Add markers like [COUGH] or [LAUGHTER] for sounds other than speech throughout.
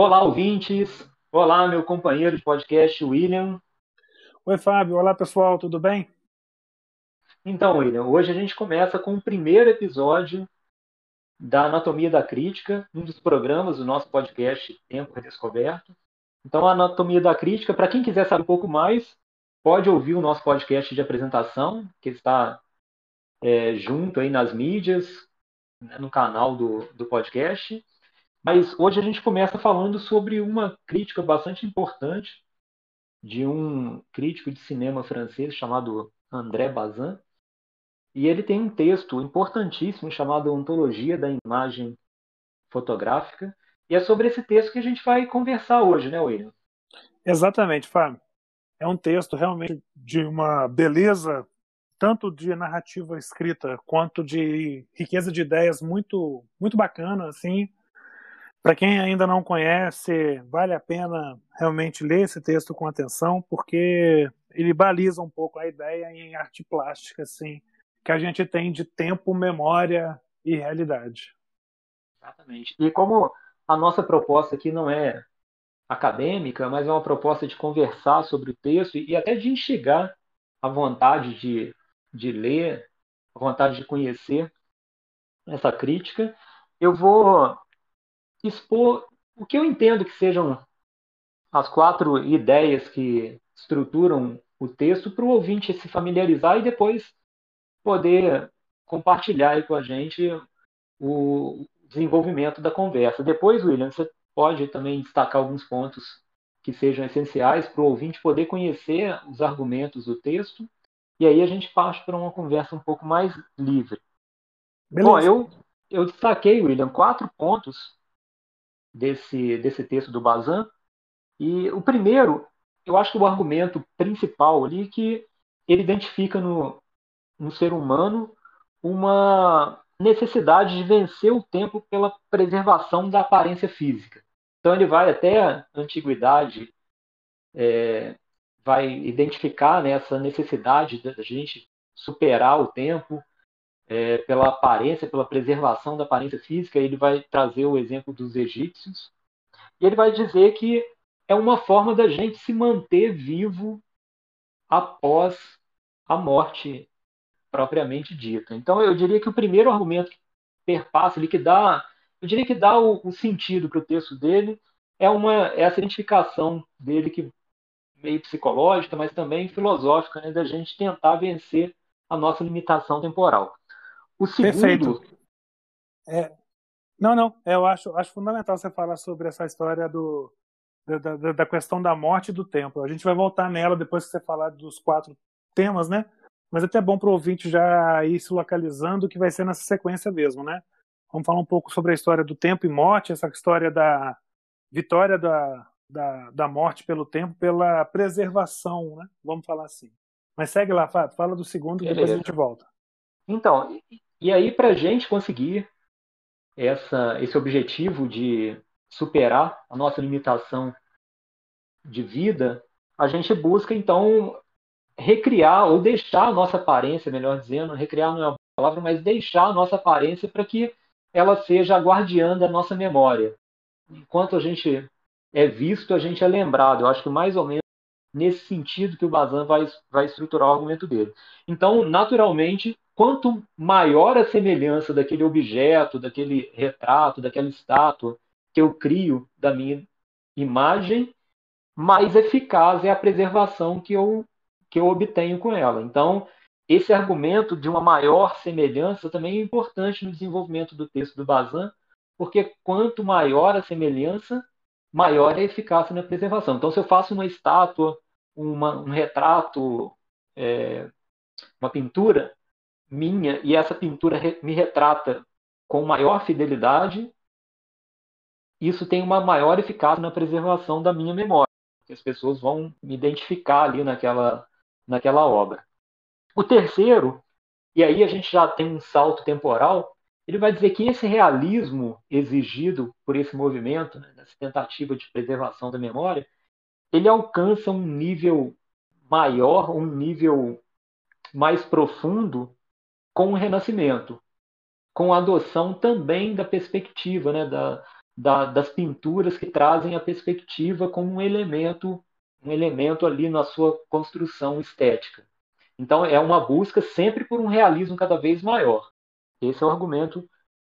Olá, ouvintes. Olá, meu companheiro de podcast, William. Oi, Fábio. Olá, pessoal. Tudo bem? Então, William, hoje a gente começa com o primeiro episódio da Anatomia da Crítica, um dos programas do nosso podcast Tempo Redescoberto. Então, a Anatomia da Crítica, para quem quiser saber um pouco mais, pode ouvir o nosso podcast de apresentação, que está é, junto aí nas mídias, né, no canal do, do podcast. Mas hoje a gente começa falando sobre uma crítica bastante importante de um crítico de cinema francês chamado André Bazin. E ele tem um texto importantíssimo chamado Ontologia da Imagem Fotográfica. E é sobre esse texto que a gente vai conversar hoje, né, William? Exatamente, Fábio. É um texto realmente de uma beleza, tanto de narrativa escrita quanto de riqueza de ideias muito, muito bacana, assim, para quem ainda não conhece, vale a pena realmente ler esse texto com atenção, porque ele baliza um pouco a ideia em arte plástica, assim, que a gente tem de tempo, memória e realidade. Exatamente. E como a nossa proposta aqui não é acadêmica, mas é uma proposta de conversar sobre o texto e até de instigar a vontade de, de ler, a vontade de conhecer essa crítica, eu vou expor o que eu entendo que sejam as quatro ideias que estruturam o texto para o ouvinte se familiarizar e depois poder compartilhar com a gente o desenvolvimento da conversa. Depois, William, você pode também destacar alguns pontos que sejam essenciais para o ouvinte poder conhecer os argumentos do texto e aí a gente parte para uma conversa um pouco mais livre. Beleza. Bom, eu, eu destaquei, William, quatro pontos desse, desse texto do Bazin. E o primeiro, eu acho que o argumento principal ali que ele identifica no, no ser humano uma necessidade de vencer o tempo pela preservação da aparência física. Então ele vai até a antiguidade, é, vai identificar né, essa necessidade da gente superar o tempo, é, pela aparência, pela preservação da aparência física, ele vai trazer o exemplo dos egípcios, e ele vai dizer que é uma forma da gente se manter vivo após a morte propriamente dita. Então, eu diria que o primeiro argumento que perpassa, ele que dá, eu diria que dá o, o sentido para o texto dele, é uma é essa identificação dele que meio psicológica, mas também filosófica, né, da gente tentar vencer a nossa limitação temporal. O segundo. Perfeito. É, não, não. Eu acho, acho fundamental você falar sobre essa história do, da, da, da, questão da morte e do tempo. A gente vai voltar nela depois que você falar dos quatro temas, né? Mas é até bom para o ouvinte já ir se localizando que vai ser nessa sequência mesmo, né? Vamos falar um pouco sobre a história do tempo e morte, essa história da vitória da, da, da morte pelo tempo, pela preservação, né? Vamos falar assim. Mas segue lá, Fábio, fala do segundo e depois a gente volta. Então, e aí, para a gente conseguir essa, esse objetivo de superar a nossa limitação de vida, a gente busca, então, recriar ou deixar a nossa aparência, melhor dizendo, recriar não é uma palavra, mas deixar a nossa aparência para que ela seja a guardiã da nossa memória. Enquanto a gente é visto, a gente é lembrado. Eu acho que mais ou menos nesse sentido que o Bazan vai, vai estruturar o argumento dele. Então, naturalmente, quanto maior a semelhança daquele objeto, daquele retrato, daquela estátua que eu crio da minha imagem, mais eficaz é a preservação que eu, que eu obtenho com ela. Então, esse argumento de uma maior semelhança também é importante no desenvolvimento do texto do Bazin, porque quanto maior a semelhança, maior é a eficácia na preservação. Então, se eu faço uma estátua, uma, um retrato, é, uma pintura, minha e essa pintura me retrata com maior fidelidade, isso tem uma maior eficácia na preservação da minha memória, as pessoas vão me identificar ali naquela, naquela obra. O terceiro, e aí a gente já tem um salto temporal, ele vai dizer que esse realismo exigido por esse movimento, né, essa tentativa de preservação da memória, ele alcança um nível maior, um nível mais profundo com o Renascimento, com a adoção também da perspectiva, né, da, da, das pinturas que trazem a perspectiva como um elemento, um elemento ali na sua construção estética. Então é uma busca sempre por um realismo cada vez maior. Esse é o argumento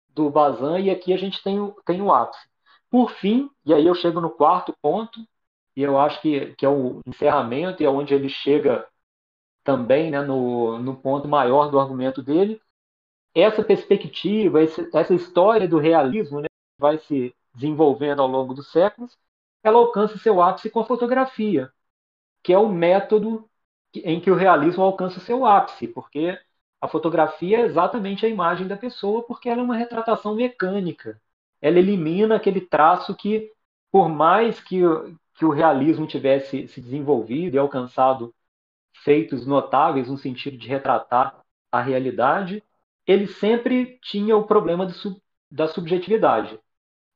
do Bazin e aqui a gente tem o, tem o ápice. Por fim, e aí eu chego no quarto ponto, e eu acho que, que é o encerramento e é onde ele chega também né, no, no ponto maior do argumento dele. Essa perspectiva, essa história do realismo né, vai se desenvolvendo ao longo dos séculos, ela alcança seu ápice com a fotografia, que é o método em que o realismo alcança seu ápice, porque a fotografia é exatamente a imagem da pessoa, porque ela é uma retratação mecânica. Ela elimina aquele traço que, por mais que, que o realismo tivesse se desenvolvido e alcançado feitos notáveis no sentido de retratar a realidade, ele sempre tinha o problema da subjetividade.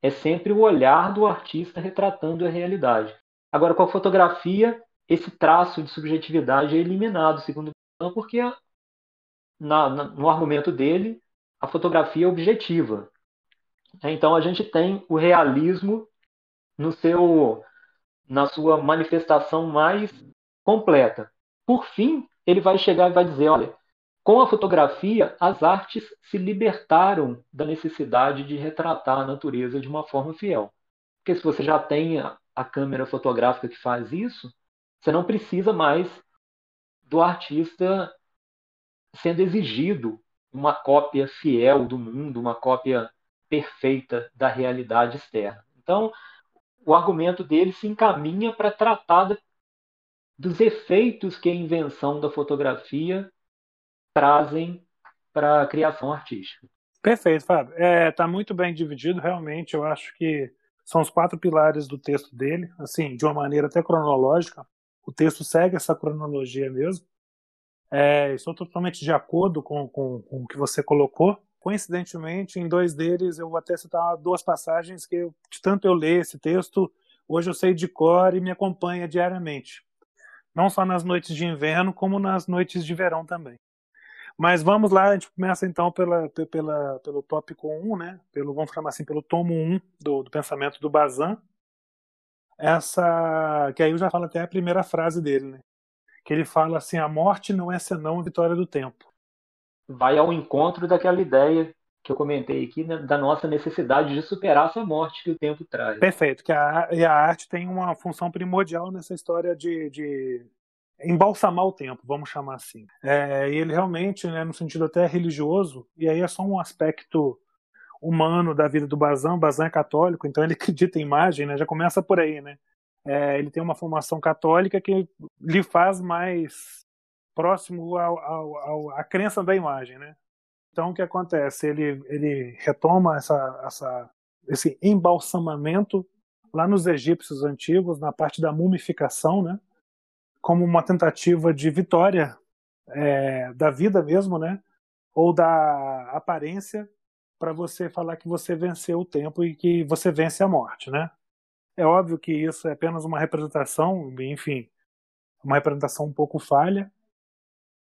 É sempre o olhar do artista retratando a realidade. Agora, com a fotografia, esse traço de subjetividade é eliminado, segundo o porque na, na, no argumento dele, a fotografia é objetiva. Então, a gente tem o realismo no seu, na sua manifestação mais completa. Por fim, ele vai chegar e vai dizer: olha, com a fotografia, as artes se libertaram da necessidade de retratar a natureza de uma forma fiel. Porque se você já tem a câmera fotográfica que faz isso, você não precisa mais do artista sendo exigido uma cópia fiel do mundo, uma cópia perfeita da realidade externa. Então, o argumento dele se encaminha para tratar dos efeitos que a invenção da fotografia trazem para a criação artística. Perfeito, Fábio. Está é, tá muito bem dividido, realmente. Eu acho que são os quatro pilares do texto dele, assim, de uma maneira até cronológica. O texto segue essa cronologia mesmo. É, estou totalmente de acordo com, com, com, o que você colocou. Coincidentemente, em dois deles, eu vou até citar duas passagens que, eu, de tanto eu ler esse texto, hoje eu sei de cor e me acompanha diariamente não só nas noites de inverno, como nas noites de verão também. Mas vamos lá, a gente começa então pela, pela, pelo tópico 1, né? Pelo, vamos chamar assim, pelo tomo 1 do, do pensamento do Bazin. Essa, que aí eu já falo até a primeira frase dele, né? Que ele fala assim: a morte não é senão a vitória do tempo. Vai ao encontro daquela ideia que eu comentei aqui, né, da nossa necessidade de superar essa morte que o tempo traz. Perfeito, que a, e a arte tem uma função primordial nessa história de, de embalsamar o tempo, vamos chamar assim. É, e ele realmente, né, no sentido até religioso, e aí é só um aspecto humano da vida do Bazan, Bazan é católico, então ele [LAUGHS] acredita em imagem, né, já começa por aí, né. É, ele tem uma formação católica que lhe faz mais próximo ao, ao, ao, à crença da imagem, né? Então, o que acontece? Ele, ele retoma essa, essa, esse embalsamamento lá nos egípcios antigos, na parte da mumificação, né? Como uma tentativa de vitória é, da vida mesmo, né? ou da aparência, para você falar que você venceu o tempo e que você vence a morte. Né? É óbvio que isso é apenas uma representação, enfim, uma representação um pouco falha,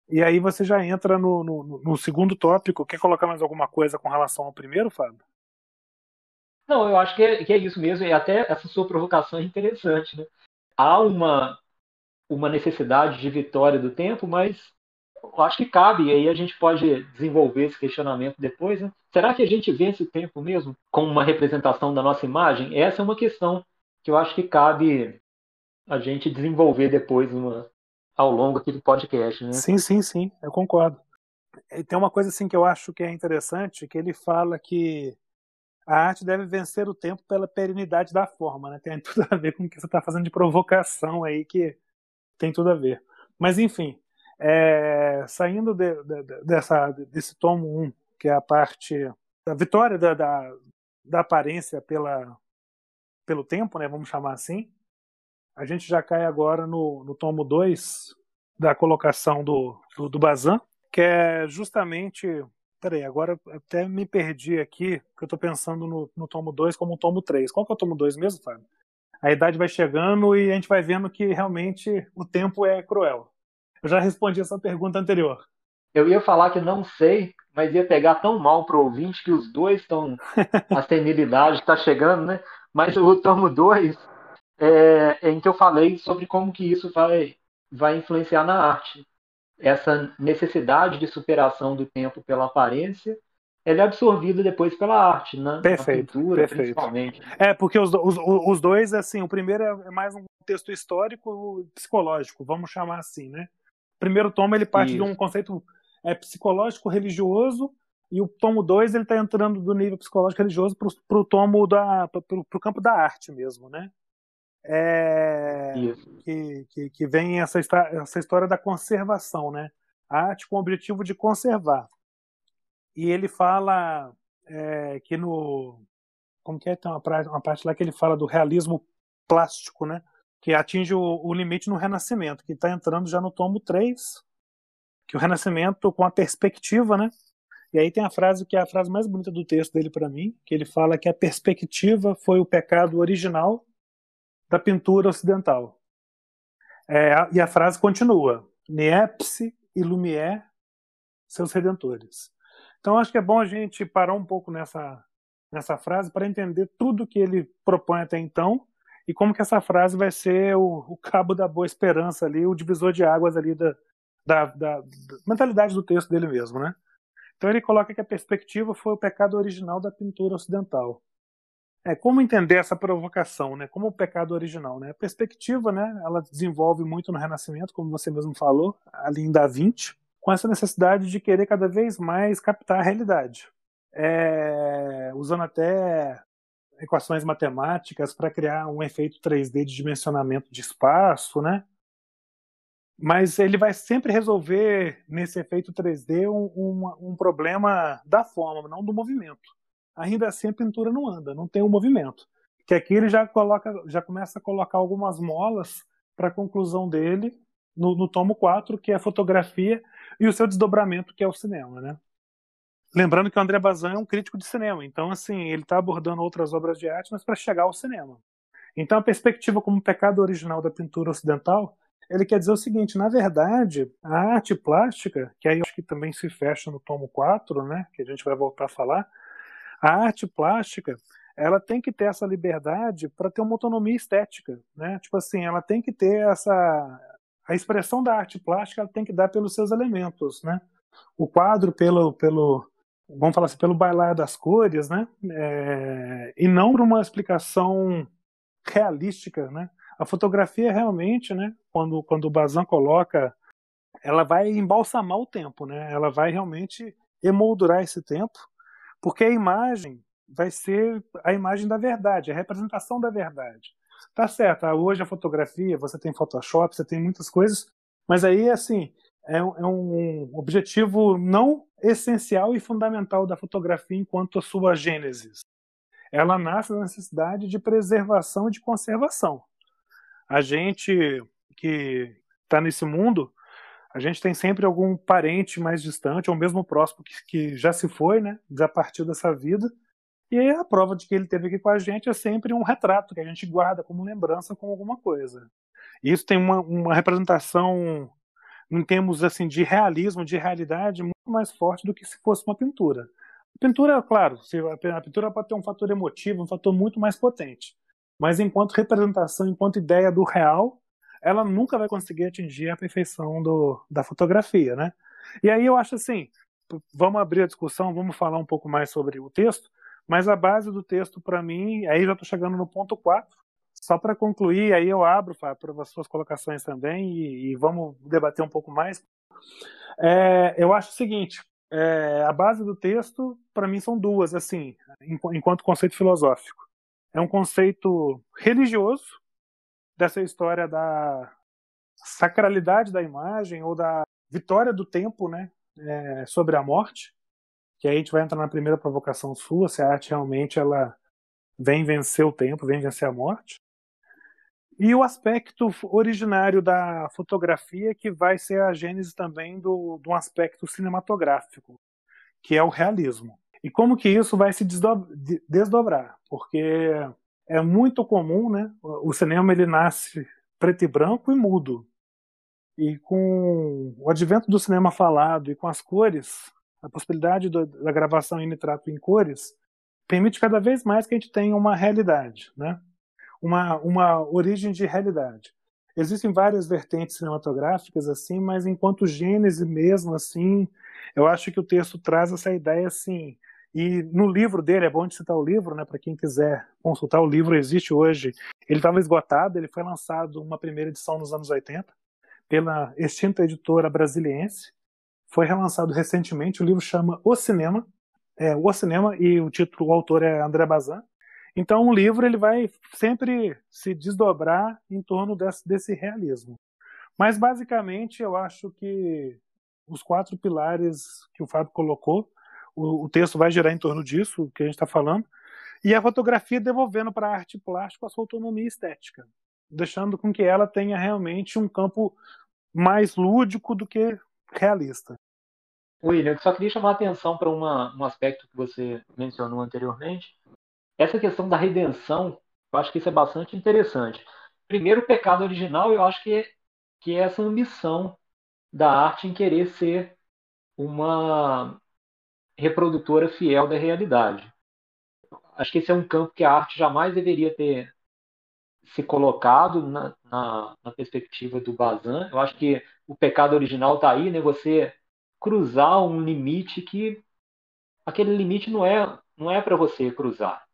e aí você já entra no, no, no, segundo tópico. Quer colocar mais alguma coisa com relação ao primeiro, Fábio? Não, eu acho que é, que é isso mesmo. E até essa sua provocação é interessante. Né? Há uma, uma necessidade de vitória do tempo, mas eu acho que cabe. E aí a gente pode desenvolver esse questionamento depois. Né? Será que a gente vence o tempo mesmo com uma representação da nossa imagem? Essa é uma questão que eu acho que cabe a gente desenvolver depois uma, ao longo aqui do podcast, né? Sim, sim, sim, eu concordo. E tem uma coisa assim que eu acho que é interessante, que ele fala que a arte deve vencer o tempo pela perenidade da forma, né? Tem tudo a ver com o que você está fazendo de provocação aí, que tem tudo a ver. Mas enfim, é, saindo de, de, dessa, desse tomo 1, que é a parte da vitória da, da, da aparência pela, pelo tempo, né? Vamos chamar assim a gente já cai agora no, no tomo 2 da colocação do, do, do Bazan, que é justamente Peraí, agora até me perdi aqui, porque eu estou pensando no, no tomo 2 como o tomo 3. Qual que é o tomo 2 mesmo, Fábio? A idade vai chegando e a gente vai vendo que realmente o tempo é cruel. Eu já respondi essa pergunta anterior. Eu ia falar que não sei, mas ia pegar tão mal pro ouvinte que os dois estão. [LAUGHS] A senilidade está chegando, né? Mas o tomo 2 é, é em que eu falei sobre como que isso vai, vai influenciar na arte essa necessidade de superação do tempo pela aparência, ela é absorvida depois pela arte, né? Perfeito, pintura, perfeito. principalmente. É, porque os, os, os dois, assim, o primeiro é mais um texto histórico psicológico, vamos chamar assim, né? O primeiro tomo ele parte Isso. de um conceito é, psicológico religioso e o tomo 2 ele está entrando do nível psicológico religioso para o tomo da para o campo da arte mesmo, né? é, que, que, que, vem essa, essa história da conservação, né? A arte com o objetivo de conservar. E ele fala é, que no. Como que é? Tem uma, uma parte lá que ele fala do realismo plástico, né? Que atinge o, o limite no Renascimento, que está entrando já no tomo 3, que o Renascimento com a perspectiva, né? E aí tem a frase que é a frase mais bonita do texto dele para mim, que ele fala que a perspectiva foi o pecado original da pintura ocidental. É, e a frase continua: Niepce e Lumière, seus redentores. Então acho que é bom a gente parar um pouco nessa, nessa frase para entender tudo que ele propõe até então e como que essa frase vai ser o, o cabo da boa esperança ali, o divisor de águas ali da, da, da, da mentalidade do texto dele mesmo, né? Então ele coloca que a perspectiva foi o pecado original da pintura ocidental. É, como entender essa provocação, né? Como o pecado original, né? A perspectiva, né? Ela desenvolve muito no Renascimento, como você mesmo falou, ali em Da Vinci, com essa necessidade de querer cada vez mais captar a realidade, é, usando até equações matemáticas para criar um efeito 3D de dimensionamento de espaço, né? Mas ele vai sempre resolver nesse efeito 3D um, um, um problema da forma, não do movimento ainda assim a pintura não anda, não tem o um movimento. Que aqui ele já coloca, já começa a colocar algumas molas para a conclusão dele no, no, tomo 4, que é a fotografia e o seu desdobramento, que é o cinema, né? Lembrando que o André Bazin é um crítico de cinema, então assim, ele está abordando outras obras de arte, mas para chegar ao cinema. Então a perspectiva como pecado original da pintura ocidental, ele quer dizer o seguinte, na verdade, a arte plástica, que aí eu acho que também se fecha no tomo 4, né, que a gente vai voltar a falar, a arte plástica ela tem que ter essa liberdade para ter uma autonomia estética, né? Tipo assim, ela tem que ter essa a expressão da arte plástica, tem que dar pelos seus elementos, né? O quadro pelo pelo vamos falar assim, pelo bailar das cores, né? É, e não por uma explicação realística, né? A fotografia realmente, né? Quando quando o Bazin coloca, ela vai embalsamar o tempo, né? Ela vai realmente emoldurar esse tempo porque a imagem vai ser a imagem da verdade, a representação da verdade. Tá certo, ah, hoje a fotografia, você tem Photoshop, você tem muitas coisas, mas aí, assim, é, é um objetivo não essencial e fundamental da fotografia enquanto a sua gênese. Ela nasce da necessidade de preservação e de conservação. A gente que está nesse mundo, a gente tem sempre algum parente mais distante, ou mesmo próximo, que, que já se foi, né? Já partiu dessa vida. E a prova de que ele esteve aqui com a gente é sempre um retrato que a gente guarda como lembrança com alguma coisa. E isso tem uma, uma representação, em termos assim, de realismo, de realidade, muito mais forte do que se fosse uma pintura. A pintura, claro, a pintura pode ter um fator emotivo, um fator muito mais potente. Mas enquanto representação, enquanto ideia do real, ela nunca vai conseguir atingir a perfeição do, da fotografia, né? E aí eu acho assim, vamos abrir a discussão, vamos falar um pouco mais sobre o texto, mas a base do texto para mim, aí já estou chegando no ponto 4, só para concluir, aí eu abro para as suas colocações também e, e, vamos debater um pouco mais. É, eu acho o seguinte, é, a base do texto para mim são duas, assim, enquanto conceito filosófico. É um conceito religioso, dessa história da sacralidade da imagem ou da vitória do tempo, né, é, sobre a morte. Que aí a gente vai entrar na primeira provocação sua, se a arte realmente ela vem vencer o tempo, vem vencer a morte. E o aspecto originário da fotografia, que vai ser a gênese também do, de um aspecto cinematográfico, que é o realismo. E como que isso vai se desdobrar? Porque é muito comum, né? O cinema ele nasce preto e branco e mudo. E com o advento do cinema falado e com as cores, a possibilidade da gravação em nitrato em cores permite cada vez mais que a gente tenha uma realidade, né? Uma, uma origem de realidade. Existem várias vertentes cinematográficas assim, mas enquanto gênese mesmo assim, eu acho que o texto traz essa ideia assim. E no livro dele, é bom de citar o livro, né, para quem quiser consultar o livro, existe hoje. Ele estava esgotado, ele foi lançado uma primeira edição nos anos 80 pela extinta editora brasiliense. Foi relançado recentemente, o livro chama O Cinema, é, O Cinema e o título, o autor é André Bazin. Então o livro ele vai sempre se desdobrar em torno desse, desse realismo. Mas basicamente eu acho que os quatro pilares que o Fábio colocou, o, o texto vai girar em torno disso, que a gente está falando, e a fotografia devolvendo para a arte plástica a sua autonomia estética, deixando com que ela tenha realmente um campo mais lúdico do que realista. William, eu só queria chamar a atenção para um aspecto que você mencionou anteriormente. Essa questão da redenção, eu acho que isso é bastante interessante. Primeiro, o pecado original, eu acho que é, que é essa ambição da arte em querer ser uma reprodutora fiel da realidade. Acho que esse é um campo que a arte jamais deveria ter se colocado na, na, na perspectiva do Bazin. Eu acho que o pecado original está aí, né? Você cruzar um limite que aquele limite não é não é para você cruzar,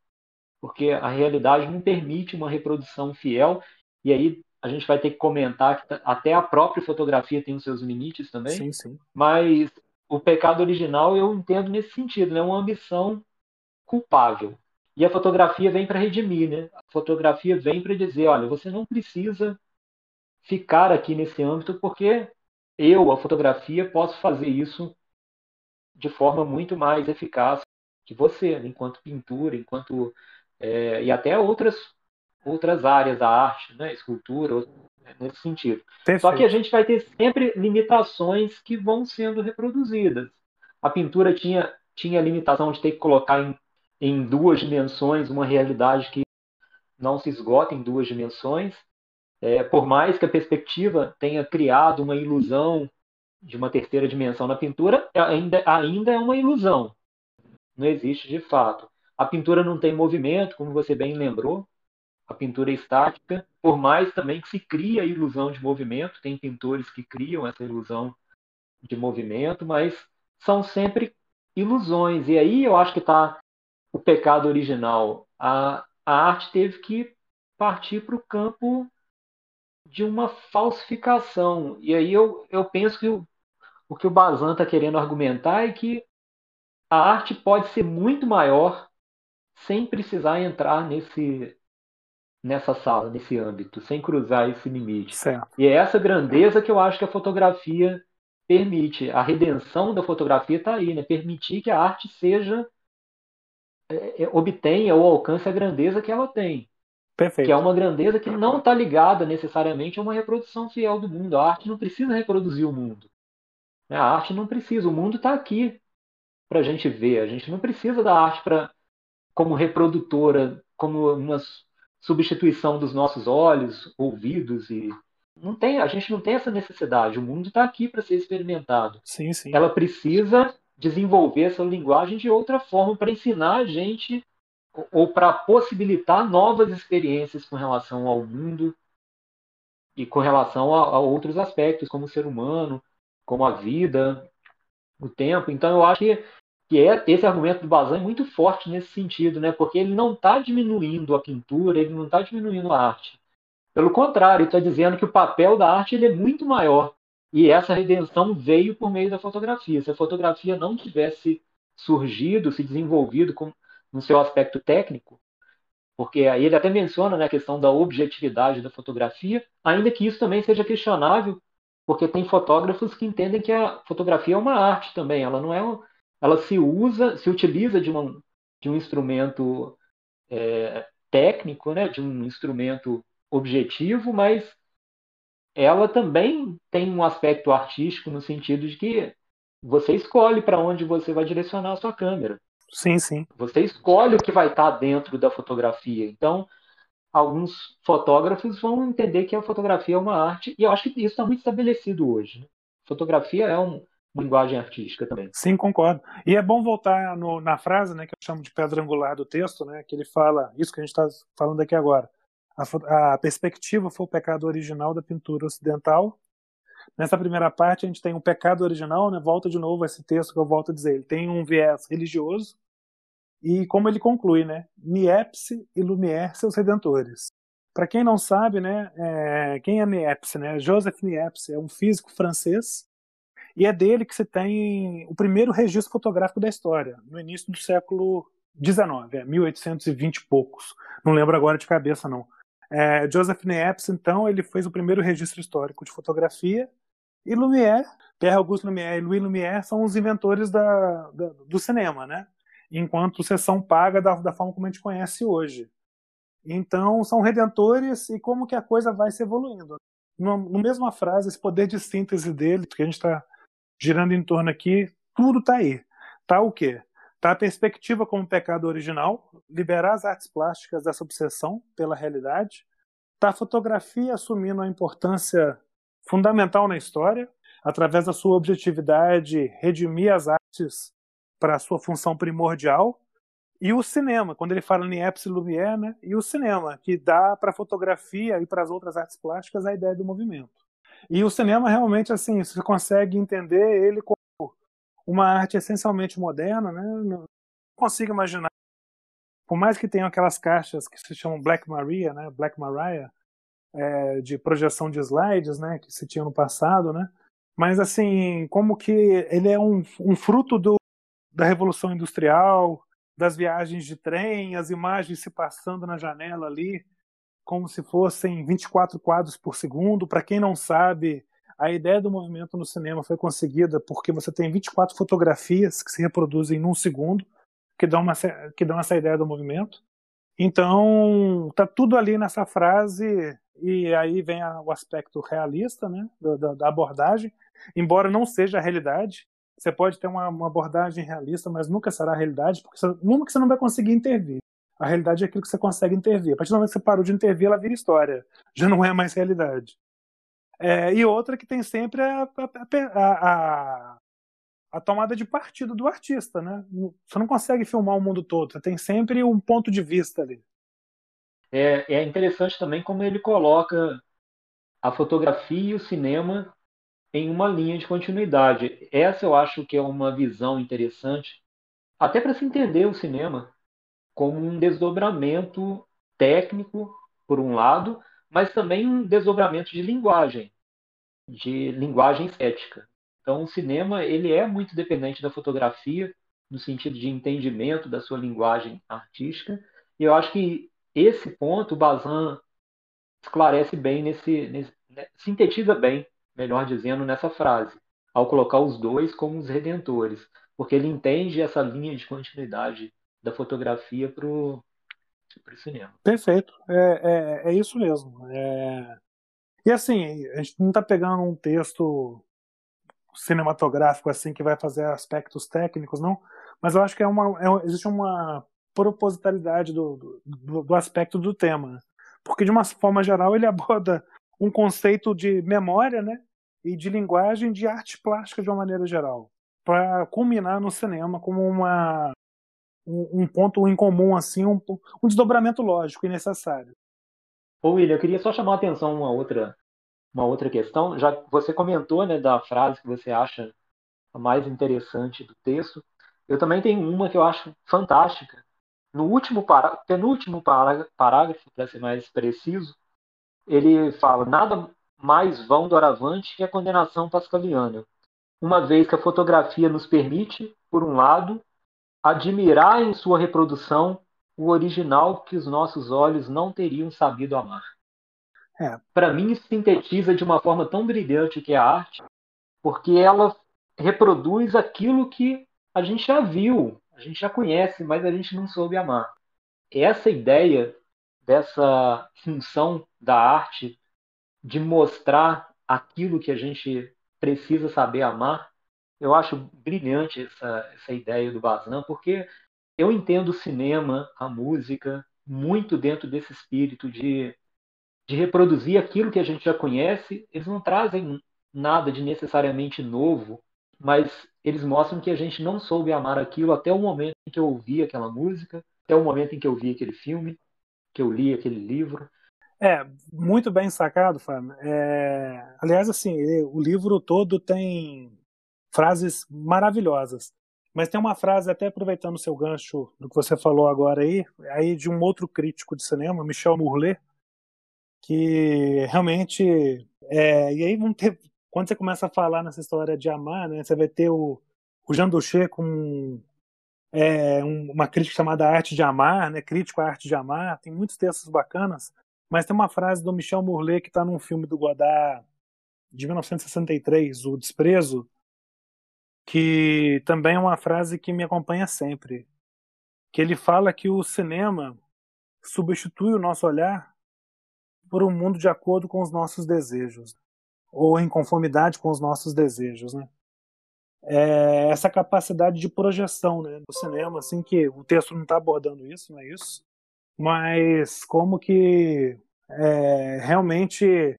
porque a realidade não permite uma reprodução fiel. E aí a gente vai ter que comentar que até a própria fotografia tem os seus limites também. Sim, sim. Mas o pecado original eu entendo nesse sentido, né? Uma ambição culpável. E a fotografia vem para redimir, né? A fotografia vem para dizer, olha, você não precisa ficar aqui nesse âmbito porque eu, a fotografia, posso fazer isso de forma muito mais eficaz que você, né? enquanto pintura, enquanto é, e até outras outras áreas da arte, né, escultura, nesse sentido. Perfeito. Só que a gente vai ter sempre limitações que vão sendo reproduzidas. A pintura tinha, tinha a limitação de ter que colocar em, em duas dimensões uma realidade que não se esgota em duas dimensões. É, por mais que a perspectiva tenha criado uma ilusão de uma terceira dimensão na pintura, ainda, ainda é uma ilusão. Não existe de fato. A pintura não tem movimento, como você bem lembrou a pintura é estática, por mais também que se cria a ilusão de movimento, tem pintores que criam essa ilusão de movimento, mas são sempre ilusões. E aí eu acho que está o pecado original. A, a arte teve que partir para o campo de uma falsificação. E aí eu, eu penso que o, o que o Bazan está querendo argumentar é que a arte pode ser muito maior sem precisar entrar nesse nessa sala, nesse âmbito, sem cruzar esse limite. Certo. E é essa grandeza que eu acho que a fotografia permite. A redenção da fotografia está aí, né? Permitir que a arte seja obtenha ou alcance a grandeza que ela tem. Perfeito. Que é uma grandeza que não está ligada necessariamente a uma reprodução fiel do mundo. A arte não precisa reproduzir o mundo. A arte não precisa. O mundo está aqui para a gente ver. A gente não precisa da arte para como reprodutora, como uma substituição dos nossos olhos, ouvidos e não tem, a gente não tem essa necessidade. O mundo está aqui para ser experimentado. Sim, sim. Ela precisa desenvolver essa linguagem de outra forma para ensinar a gente ou para possibilitar novas experiências com relação ao mundo e com relação a, a, outros aspectos, como o ser humano, como a vida, o tempo. Então, eu acho que que é esse argumento do Bazin é muito forte nesse sentido, né? Porque ele não está diminuindo a pintura, ele não está diminuindo a arte. Pelo contrário, está dizendo que o papel da arte ele é muito maior. E essa redenção veio por meio da fotografia. Se a fotografia não tivesse surgido, se desenvolvido com, no seu aspecto técnico, porque aí ele até menciona né, a questão da objetividade da fotografia, ainda que isso também seja questionável, porque tem fotógrafos que entendem que a fotografia é uma arte também, ela não é um, ela se usa, se utiliza de, uma, de um instrumento é, técnico, né, de um instrumento objetivo, mas ela também tem um aspecto artístico no sentido de que você escolhe para onde você vai direcionar a sua câmera. Sim, sim. Você escolhe o que vai estar dentro da fotografia. Então, alguns fotógrafos vão entender que a fotografia é uma arte, e eu acho que isso está muito estabelecido hoje. Né? Fotografia é um, uma linguagem artística também. Sim, concordo. E é bom voltar no, na frase, né, que eu chamo de pedra angular do texto, né, que ele fala isso que a gente está falando aqui agora. A, a perspectiva foi o pecado original da pintura ocidental. Nessa primeira parte, a gente tem um pecado original, né? Volta de novo esse texto que eu volto a dizer. Ele tem um viés religioso, e como ele conclui, né? Niepce e Lumière, seus redentores. Para quem não sabe, né, é, quem é Niepce? Né? Joseph Niepce é um físico francês e é dele que se tem o primeiro registro fotográfico da história, no início do século XIX, é 1820 e poucos. Não lembro agora de cabeça, não. É, Joseph Niepce, então, ele fez o primeiro registro histórico de fotografia e Lumière, Pierre Auguste Lumière e Louis Lumière são os inventores da, da, do cinema, né? enquanto sessão paga da, da forma como a gente conhece hoje. Então, são redentores e como que a coisa vai se evoluindo. Na mesma frase, esse poder de síntese dele, que a gente está girando em torno aqui, tudo está aí. Tá o quê? Tá a perspectiva como pecado original, liberar as artes plásticas dessa obsessão pela realidade. Tá a fotografia assumindo a importância fundamental na história, através da sua objetividade, redimir as artes para a sua função primordial, e o cinema, quando ele fala em Epsi Lumière, né? e o cinema, que dá para a fotografia e para as outras artes plásticas a ideia do movimento. E o cinema realmente, assim, você consegue entender ele como uma arte essencialmente moderna, né? Não consigo imaginar, por mais que tenham aquelas caixas que se chamam Black Maria, né? Black Maria, é, de projeção de slides, né? Que se tinha no passado, né? Mas assim, como que ele é um, um fruto do, da Revolução Industrial, das viagens de trem, as imagens se passando na janela ali, como se fossem 24 quadros por segundo. Para quem não sabe, a ideia do movimento no cinema foi conseguida porque você tem 24 fotografias que se reproduzem num segundo, que dão, uma, que dão essa ideia do movimento. Então, tá tudo ali nessa frase, e aí vem a, o aspecto realista né, da, da abordagem, embora não seja a realidade, você pode ter uma, uma, abordagem realista, mas nunca será a realidade, porque nunca que você não vai conseguir intervir. A realidade é aquilo que você consegue intervir. A partir do momento que você parou de intervir, ela vira história. Já não é mais realidade. É, e outra que tem sempre a, a, a, a, tomada de partido do artista, né? Você não consegue filmar o mundo todo, você tem sempre um ponto de vista ali. É, é interessante também como ele coloca a fotografia e o cinema em uma linha de continuidade. Essa eu acho que é uma visão interessante, até para se entender o cinema como um desdobramento técnico, por um lado, mas também um desdobramento de linguagem, de linguagem estética. Então, o cinema ele é muito dependente da fotografia no sentido de entendimento da sua linguagem artística. E eu acho que esse ponto o Bazin esclarece bem nesse, nesse né, sintetiza bem melhor dizendo, nessa frase, ao colocar os dois como os redentores, porque ele entende essa linha de continuidade da fotografia para o cinema. Perfeito, é, é, é isso mesmo. É... E assim, a gente não está pegando um texto cinematográfico assim que vai fazer aspectos técnicos, não, mas eu acho que é uma, é, existe uma propositalidade do, do, do aspecto do tema, porque de uma forma geral ele [LAUGHS] aborda um conceito de memória, né? E de linguagem de arte plástica de uma maneira geral, para culminar no cinema como uma um, um ponto em comum assim, um, um desdobramento lógico e necessário. Ô William, eu queria só chamar a atenção uma outra uma outra questão, já você comentou, né, da frase que você acha a mais interessante do texto. Eu também tenho uma que eu acho fantástica. No último pará penúltimo parágrafo, para ser mais preciso, ele fala nada mais vão doravante que a condenação pascaliana, uma vez que a fotografia nos permite, por um lado, admirar em sua reprodução o original que os nossos olhos não teriam sabido amar. É. Para mim, sintetiza de uma forma tão brilhante que é a arte, porque ela reproduz aquilo que a gente já viu, a gente já conhece, mas a gente não soube amar. Essa ideia dessa função da arte de mostrar aquilo que a gente precisa saber amar, eu acho brilhante essa, essa ideia do Bazan, porque eu entendo o cinema, a música, muito dentro desse espírito de, de reproduzir aquilo que a gente já conhece. Eles não trazem nada de necessariamente novo, mas eles mostram que a gente não soube amar aquilo até o momento em que eu ouvi aquela música, até o momento em que eu vi aquele filme, que eu li aquele livro. É, muito bem sacado, Fábio. É, aliás, assim, o livro todo tem frases maravilhosas. Mas tem uma frase, até aproveitando o seu gancho do que você falou agora aí, aí de um outro crítico de cinema, Michel Mourlet, que realmente. É, e aí vão ter. Quando você começa a falar nessa história de amar, né, você vai ter o, o Jean Duché com é, uma crítica chamada Arte de Amar, né, crítico à arte de amar, tem muitos textos bacanas, mas tem uma frase do Michel Mourlet que está num filme do Godard de 1963, O Desprezo, que também é uma frase que me acompanha sempre, que ele fala que o cinema substitui o nosso olhar por um mundo de acordo com os nossos desejos, ou em conformidade com os nossos desejos, né? É essa capacidade de projeção né, do cinema, assim que o texto não está abordando isso, não é isso, mas como que é, realmente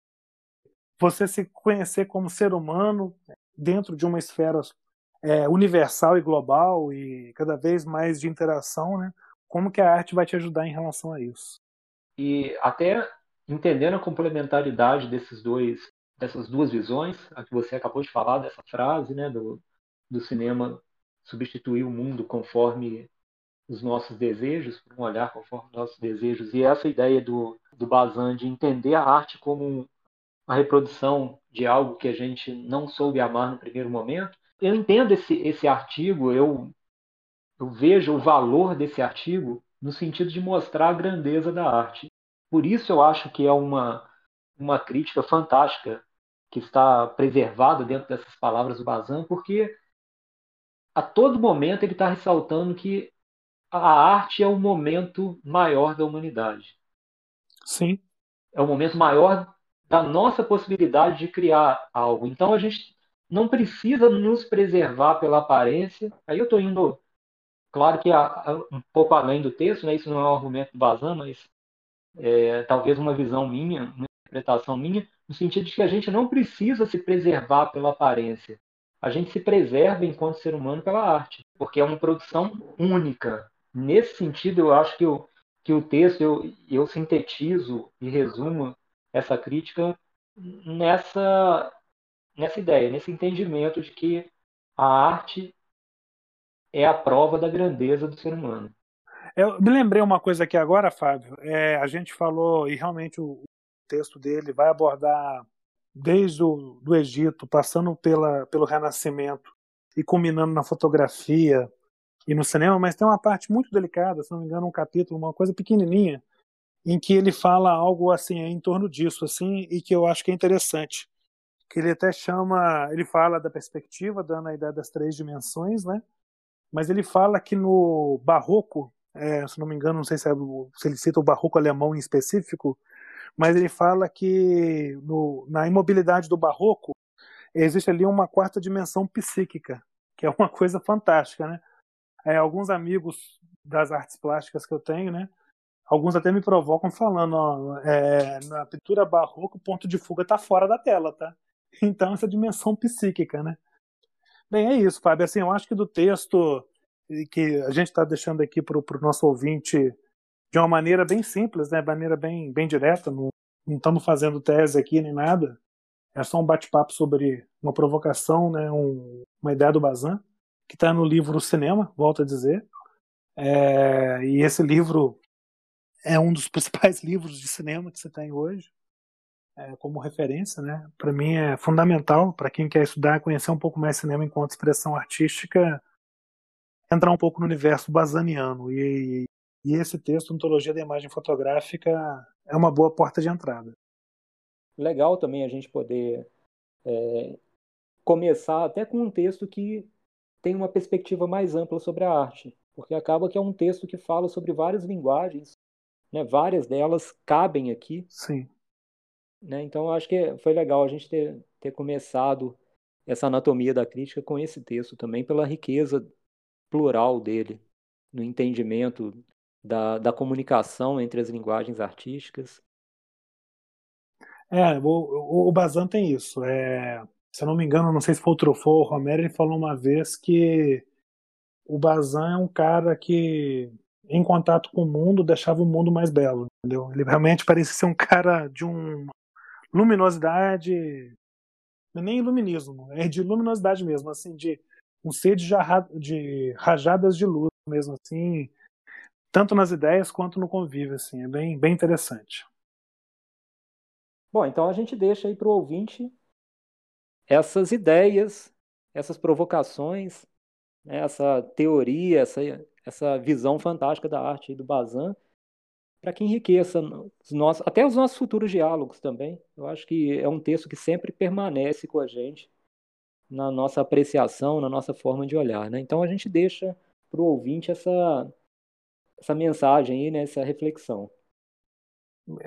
você se conhecer como ser humano dentro de uma esfera é, universal e global e cada vez mais de interação, né? Como que a arte vai te ajudar em relação a isso? E até entendendo a complementaridade desses dois, dessas duas visões, a que você acabou de falar dessa frase, né, do, do cinema substituir o mundo conforme os nossos desejos, por um olhar conforme os nossos desejos, e essa ideia do, do Bazan de entender a arte como uma reprodução de algo que a gente não soube amar no primeiro momento, eu entendo esse, esse artigo, eu, eu vejo o valor desse artigo no sentido de mostrar a grandeza da arte. Por isso eu acho que é uma, uma crítica fantástica que está preservada dentro dessas palavras do Bazan, porque a todo momento ele está ressaltando que a arte é o momento maior da humanidade. Sim. É o momento maior da nossa possibilidade de criar algo. Então a gente não precisa nos preservar pela aparência. Aí eu estou indo, claro que a, a, um pouco além do texto, né? isso não é um argumento do Bazan, mas é, talvez uma visão minha, uma interpretação minha, no sentido de que a gente não precisa se preservar pela aparência. A gente se preserva enquanto ser humano pela arte, porque é uma produção única. Nesse sentido, eu acho que, eu, que o texto, eu, eu sintetizo e resumo essa crítica nessa nessa ideia, nesse entendimento de que a arte é a prova da grandeza do ser humano. Eu me lembrei uma coisa aqui agora, Fábio. É, a gente falou, e realmente o texto dele vai abordar desde o do Egito, passando pela, pelo Renascimento e culminando na fotografia e no cinema, mas tem uma parte muito delicada, se não me engano, um capítulo, uma coisa pequenininha, em que ele fala algo assim em torno disso, assim, e que eu acho que é interessante que ele até chama, ele fala da perspectiva, dando a ideia das três dimensões, né? Mas ele fala que no barroco, é, se não me engano, não sei se, é, se, ele cita o barroco alemão em específico, mas ele fala que no, na imobilidade do barroco existe ali uma quarta dimensão psíquica, que é uma [LAUGHS] coisa fantástica, né? É, alguns amigos das artes plásticas que eu tenho, né? Alguns até me provocam falando, ó, é, na pintura barroca o ponto de fuga tá fora da tela, tá? [LAUGHS] Então, essa dimensão psíquica, né? Bem, é isso, Fábio. Assim, eu acho que do texto que a gente está deixando aqui para o nosso ouvinte de uma maneira bem simples, né? maneira bem, bem direta, não, estamos fazendo tese aqui nem nada. É só um bate-papo sobre uma provocação, né? Um, uma ideia do Bazan, que está no livro Cinema, volto a dizer. É, e esse livro é um dos [LAUGHS] principais livros de cinema que você tem hoje é, como referência, né? Para mim é fundamental para quem quer estudar, conhecer um pouco mais cinema enquanto expressão artística, entrar um pouco no universo basaniano e, e esse texto, Ontologia da Imagem Fotográfica, é uma boa porta de entrada. Legal também a gente poder é, começar até com um texto que tem uma perspectiva mais ampla sobre a arte, porque acaba que é um texto que fala sobre várias linguagens, né? Várias delas cabem aqui. Sim. Né? Então, acho que foi legal a gente ter, ter começado essa anatomia da crítica com esse texto também, pela riqueza plural dele, no entendimento da, da comunicação entre as linguagens artísticas. É, o, o Bazan tem isso. É, se eu não me engano, não sei se foi o Truffaut ou o Romero, ele falou uma vez que o Bazan é um cara que, em contato com o mundo, deixava o mundo mais belo, entendeu? Ele realmente parecia ser um cara de uma luminosidade, é nem iluminismo, é de luminosidade mesmo, assim, de um ser de, jarra, de rajadas de luz mesmo, assim, tanto nas ideias quanto no convívio, assim, é bem, bem interessante. Bom, então a gente deixa aí para o ouvinte essas ideias, essas provocações, né, essa teoria, essa, essa visão fantástica da arte do Bazin, para que enriqueça os nossos, até os nossos futuros diálogos também. Eu acho que é um texto que sempre permanece com a gente na nossa apreciação, na nossa forma de olhar. Né? Então a gente deixa para o ouvinte essa, essa mensagem aí, né, essa reflexão.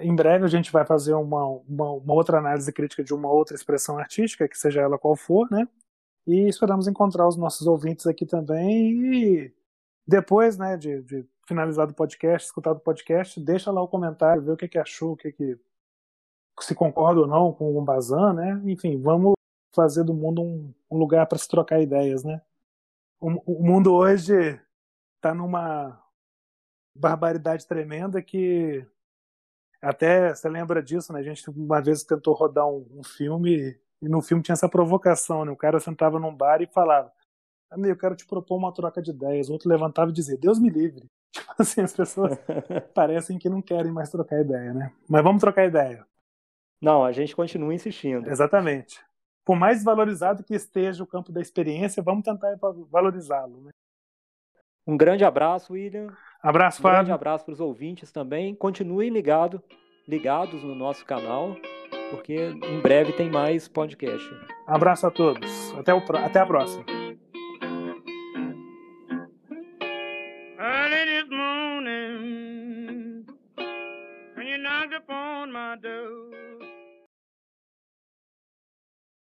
Em breve a gente vai fazer uma, uma, uma, outra análise crítica de uma outra expressão artística, que seja ela qual for, né? E esperamos encontrar os nossos ouvintes aqui também. E depois, né, de, de finalizado o podcast, escutado o podcast, deixa lá o comentário, vê o que, que achou, o que, que se concorda ou não com o Bazan, né? Enfim, vamos fazer do mundo um, um lugar para se trocar ideias, né? O, o mundo hoje está numa barbaridade tremenda que até você lembra disso, né? A gente uma vez tentou rodar um, um filme e no filme tinha essa provocação, né? O cara sentava num bar e falava: eu quero te propor uma troca de ideias. O outro levantava e dizia: Deus me livre. Tipo [LAUGHS] assim, as pessoas [LAUGHS] parecem que não querem mais trocar ideia, né? Mas vamos trocar ideia. Não, a gente continua insistindo. Exatamente. Por mais valorizado que esteja o campo da experiência, vamos tentar valorizá-lo. Né? Um grande abraço, William. Abraço, Fábio. Um grande abraço para os ouvintes também. Continuem ligado, ligados no nosso canal, porque em breve tem mais podcast. Abraço a todos. Até, o, até a próxima.